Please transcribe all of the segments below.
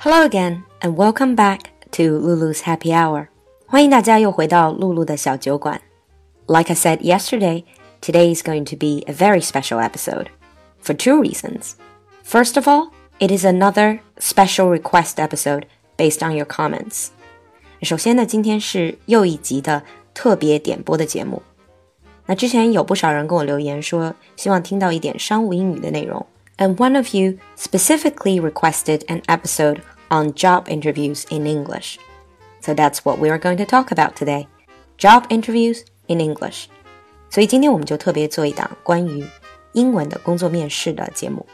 Hello again, and welcome back to Lulu's Happy Hour. 欢迎大家又回到露露的小酒馆。Like I said yesterday, today is going to be a very special episode for two reasons. First of all, it is another special request episode based on your comments. 首先呢，今天是又一集的特别点播的节目。那之前有不少人跟我留言说，希望听到一点商务英语的内容。 And one of you specifically requested an episode on job interviews in English. So that's what we are going to talk about today. Job interviews in English. 所以今天我们就特别做一档关于英文的工作面试的节目。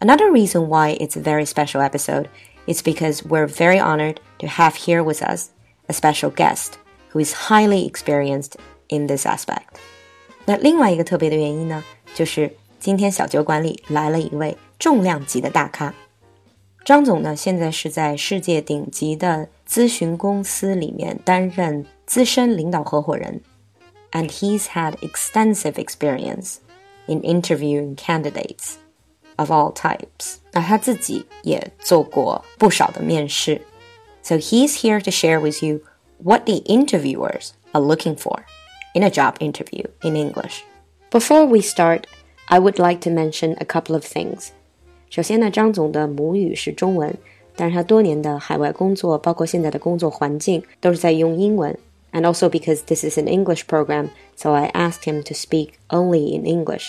Another reason why it's a very special episode is because we're very honored to have here with us a special guest who is highly experienced in this aspect. 那另外一个特别的原因呢，就是 今天小酒馆里来了一位重量级的大咖。张总呢，现在是在世界顶级的咨询公司里面担任资深领导合伙人，and he's had extensive experience in interviewing candidates of all types。那他自己也做过不少的面试，so he's here to share with you what the interviewers are looking for in a job interview in English. Before we start, I would like to mention a couple of things. 首先呢，张总的母语是中文，但是他多年的海外工作，包括现在的工作环境，都是在用英文。And also because this is an English program, so I asked him to speak only in English.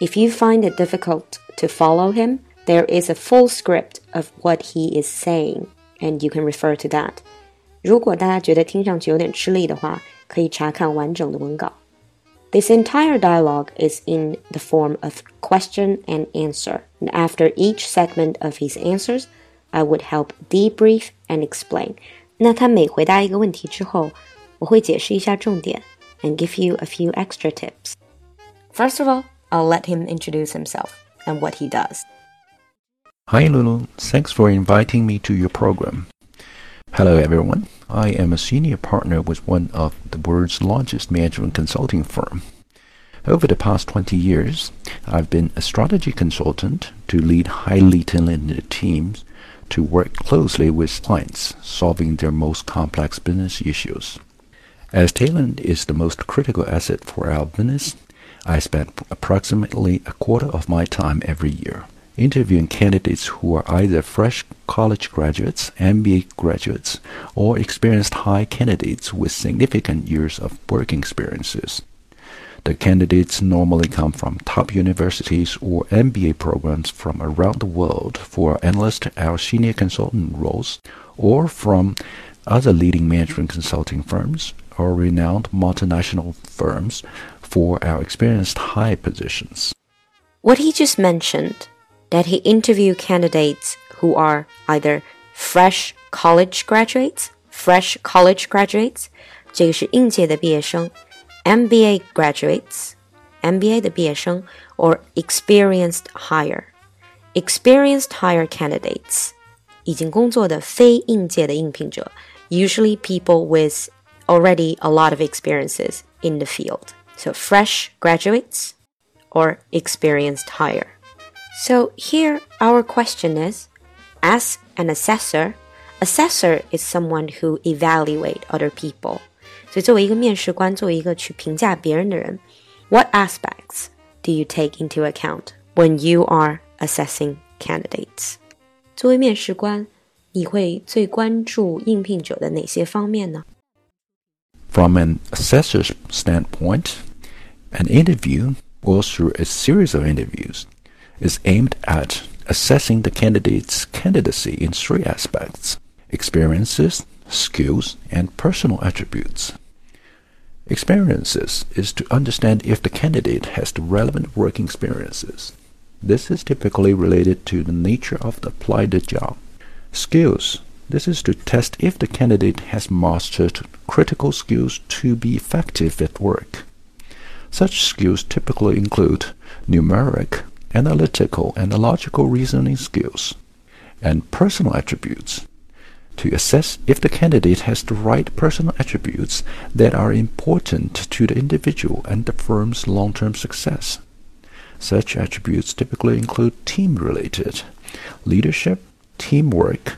If you find it difficult to follow him, there is a full script of what he is saying, and you can refer to that. 如果大家觉得听上去有点吃力的话，可以查看完整的文稿。 this entire dialogue is in the form of question and answer. And after each segment of his answers, I would help debrief and explain. 那他每回答一个问题之后，我会解释一下重点 and give you a few extra tips. First of all, I'll let him introduce himself and what he does. Hi Lulu, thanks for inviting me to your program. Hello everyone. I am a senior partner with one of the world's largest management consulting firm. Over the past 20 years, I've been a strategy consultant to lead highly talented teams to work closely with clients, solving their most complex business issues. As talent is the most critical asset for our business, I spend approximately a quarter of my time every year interviewing candidates who are either fresh college graduates, MBA graduates, or experienced hire candidates with significant years of working experiences. The candidates normally come from top universities or MBA programs from around the world for analyst or senior consultant roles, or from other leading management consulting firms or renowned multinational firms for our experienced hire positions. What he just mentioned that he interviewed candidates who are either fresh college graduates, fresh college graduates，这个是应届的毕业生；MBA graduates，MBA 的毕业生；or experienced hire, experienced hire candidates，已经工作的非应届的应聘者，usually people with already a lot of experiences in the field. So fresh graduates or experienced hire. So here our question is, as an assessor, assessor is someone who evaluate other people. 所以作为一个面试官，作为一个去评价别人的人，What aspects do you take into account when you are assessing candidates？作为面试官，你会最关注应聘者的哪些方面呢？From an assessor's standpoint, an interview goes through a series of interviews is aimed at assessing the candidate's candidacy in three aspects experiences, skills, and personal attributes. Experiences is to understand if the candidate has the relevant working experiences. This is typically related to the nature of the applied job. Skills. This is to test if the candidate has mastered critical skills to be effective at work. Such skills typically include numeric, analytical and logical reasoning skills, and personal attributes to assess if the candidate has the right personal attributes that are important to the individual and the firm's long-term success. Such attributes typically include team-related, leadership, teamwork,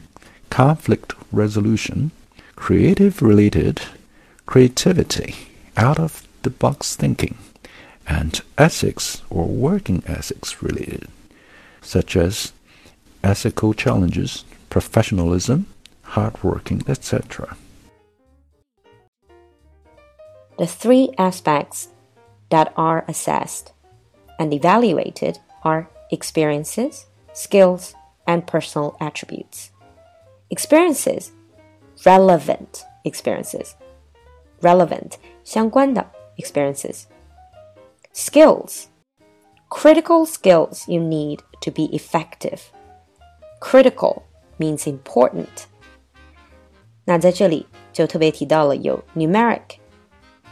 conflict resolution, creative related, creativity, out of the box thinking, and ethics or working ethics related, such as ethical challenges, professionalism, hard working, etc. The three aspects that are assessed and evaluated are experiences, skills, and personal attributes. Experiences, relevant experiences, relevant 相关的 experiences. Skills, critical skills you need to be effective. Critical means important. 那在这里就特别提到了有 numeric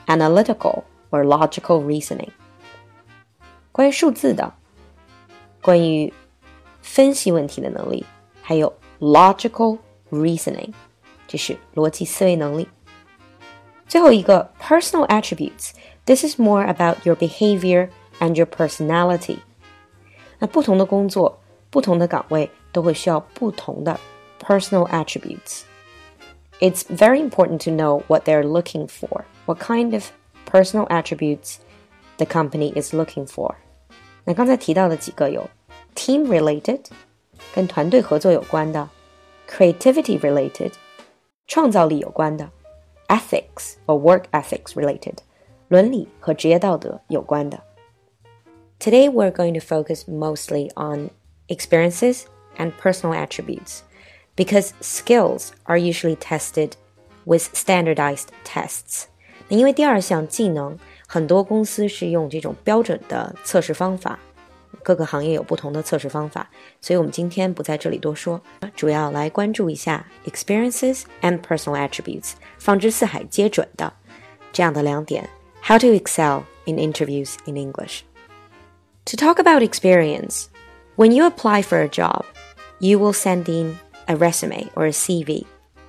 analytical or logical reasoning。关于数字的，关于分析问题的能力，还有 logical reasoning，这是逻辑思维能力。最后一个 personal attributes，this is more about your behavior and your personality。那不同的工作、不同的岗位都会需要不同的 personal attributes。It's very important to know what they're looking for what kind of personal attributes the company is looking for。那刚才提到的几个有 team related，跟团队合作有关的；creativity related，创造力有关的；ethics or work ethics related， 伦理和职业道德有关的。Today we're going to focus mostly on experiences and personal attributes because skills are usually tested with standardized tests. 因为第二项技能，很多公司是用这种标准的测试方法，各个行业有不同的测试方法，所以我们今天不在这里多说，主要来关注一下 experiences and personal attributes，放之四海皆准的这样的两点。 How to excel in interviews in English. To talk about experience, when you apply for a job, you will send in a resume or a CV,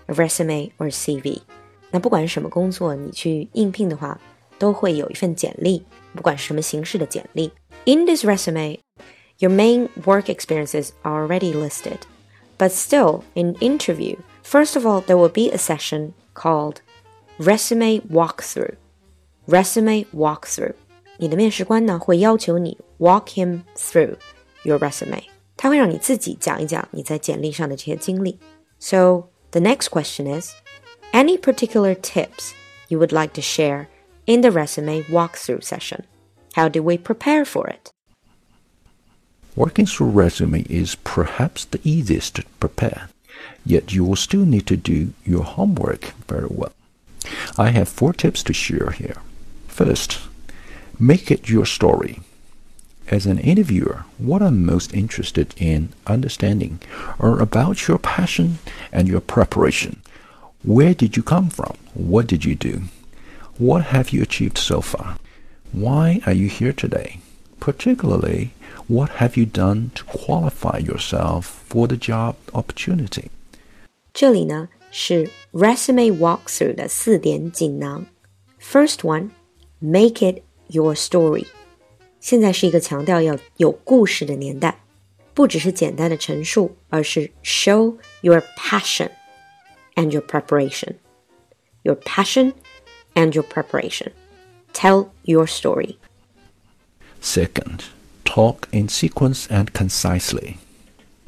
a resume or a CV. 那不管是什么工作，你去应聘的话，都会有一份简历，不管是什么形式的简历。In this resume, your main work experiences are already listed, but still, in interview, first of all, there will be a session called resume walkthrough. Resume walkthrough，你的面试官呢会要求你 walk him through your resume，他会让你自己讲一讲你在简历上的这些经历。So the next question is any particular tips you would like to share in the resume walkthrough session? How do we prepare for it? Working through resume is perhaps the easiest to prepare, yet you will still need to do your homework very well. I have four tips to share here. First, make it your story. As an interviewer, what I'm most interested in understanding are about your passion and your preparation. Where did you come from? What did you do? What have you achieved so far? Why are you here today? Particularly, what have you done to qualify yourself for the job opportunity? 这里呢是 resume walkthrough 的四点锦囊。First one, make it your story。现在是一个强调要有故事的年代，不只是简单的陈述，而是 show your passion and your preparation. Your passion and your preparation. Tell your story. Second, talk in sequence and concisely.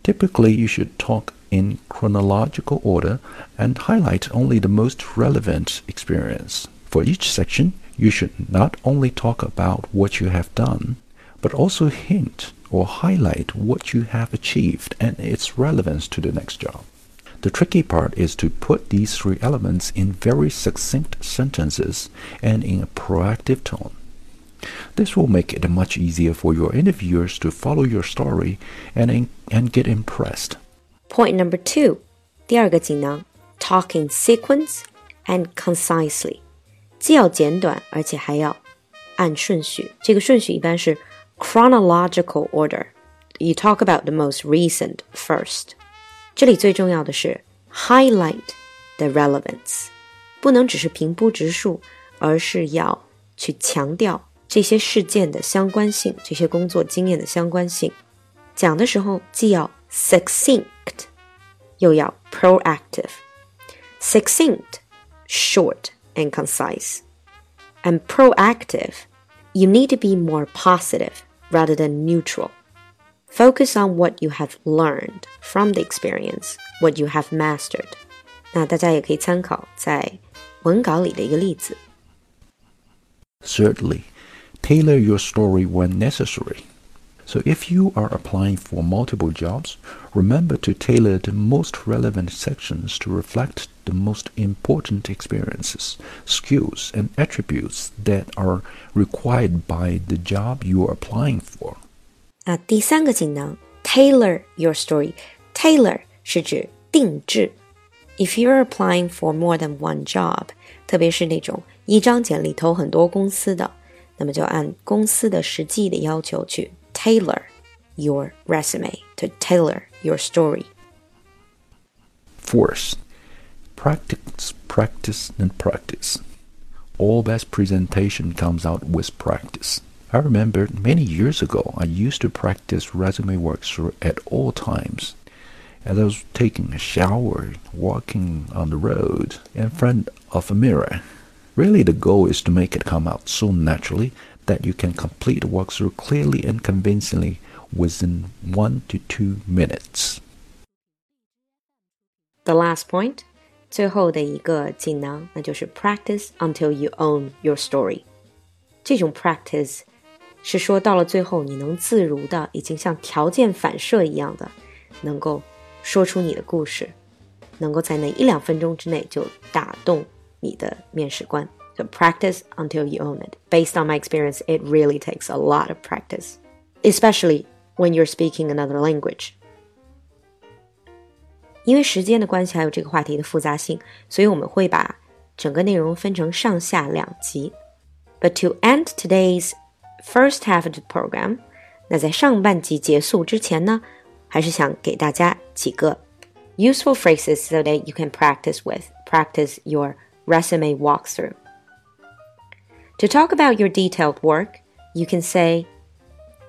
Typically, you should talk in chronological order and highlight only the most relevant experience. For each section, you should not only talk about what you have done, but also hint or highlight what you have achieved and its relevance to the next job. The tricky part is to put these three elements in very succinct sentences and in a proactive tone. This will make it much easier for your interviewers to follow your story and, and get impressed. Point number two, 第二个锦囊, talk in sequence and concisely. 既要简短，而且还要按顺序。这个顺序一般是 chronological order. You talk about the most recent first. 这里最重要的是 highlight the relevance，不能只是平铺直述，而是要去强调这些事件的相关性，这些工作经验的相关性。讲的时候既要 succinct， 又要 proactive. Succinct, short and concise. And proactive, you need to be more positive rather than neutral. Focus on what you have learned from the experience, what you have mastered. 那大家也可以参考在文稿里的一个例子。Thirdly, tailor your story when necessary. So if you are applying for multiple jobs, remember to tailor the most relevant sections to reflect the most important experiences, skills, and attributes that are required by the job you are applying for. 那第三个技能，tailor your story。tailor 是指定制。If you're applying for more than one job，特别是那种一张简历投很多公司的，那么就按公司的实际的要求去 tailor your resume to tailor your story. Fourth, practice, practice, and practice. All best presentation comes out with practice. I remember many years ago, I used to practice resume work at all times. As I was taking a shower, walking on the road, in front of a mirror. Really, the goal is to make it come out so naturally that you can complete the walkthrough clearly and convincingly within one to two minutes. The last point，最后的一个技能，那就是 practice until you own your story。这种 practice 是说到了最后，你能自如的，已经像条件反射一样的，能够说出你的故事，能够在那一两分钟之内就打动你的面试官。So practice until you own it. Based on my experience, it really takes a lot of practice, especially when you're speaking another language. 因为时间的关系，还有这个话题的复杂性，所以我们会把整个内容分成上下两集。But to end today's first half of the program，那在上半集结束之前呢，还是想给大家几个 useful phrases so that you can practice with, practice your resume walkthrough. To talk about your detailed work, you can say,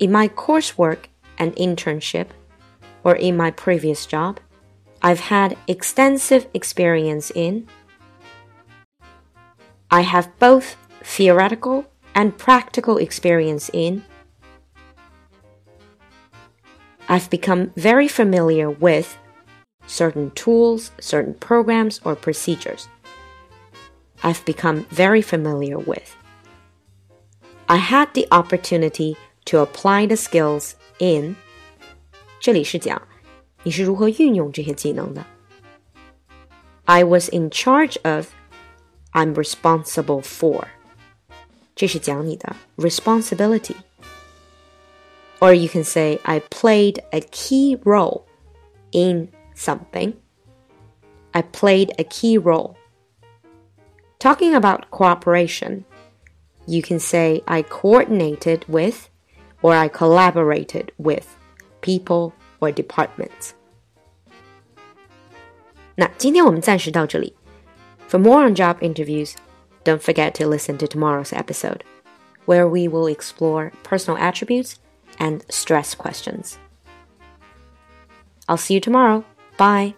In my coursework and internship, or in my previous job, I've had extensive experience in. I have both theoretical and practical experience in. I've become very familiar with certain tools, certain programs, or procedures. I've become very familiar with. I had the opportunity to apply the skills in. 这里是讲 你是如何运用这些技能的。I was in charge of. I'm responsible for. 这是讲你的 responsibility. Or you can say, I played a key role in something. I played a key role. Talking about cooperation, you can say, I coordinated with or I collaborated with people or departments. 那今天我们暂时到这里。For more on job interviews, don't forget to listen to tomorrow's episode, where we will explore personal attributes and stress questions. I'll see you tomorrow. Bye.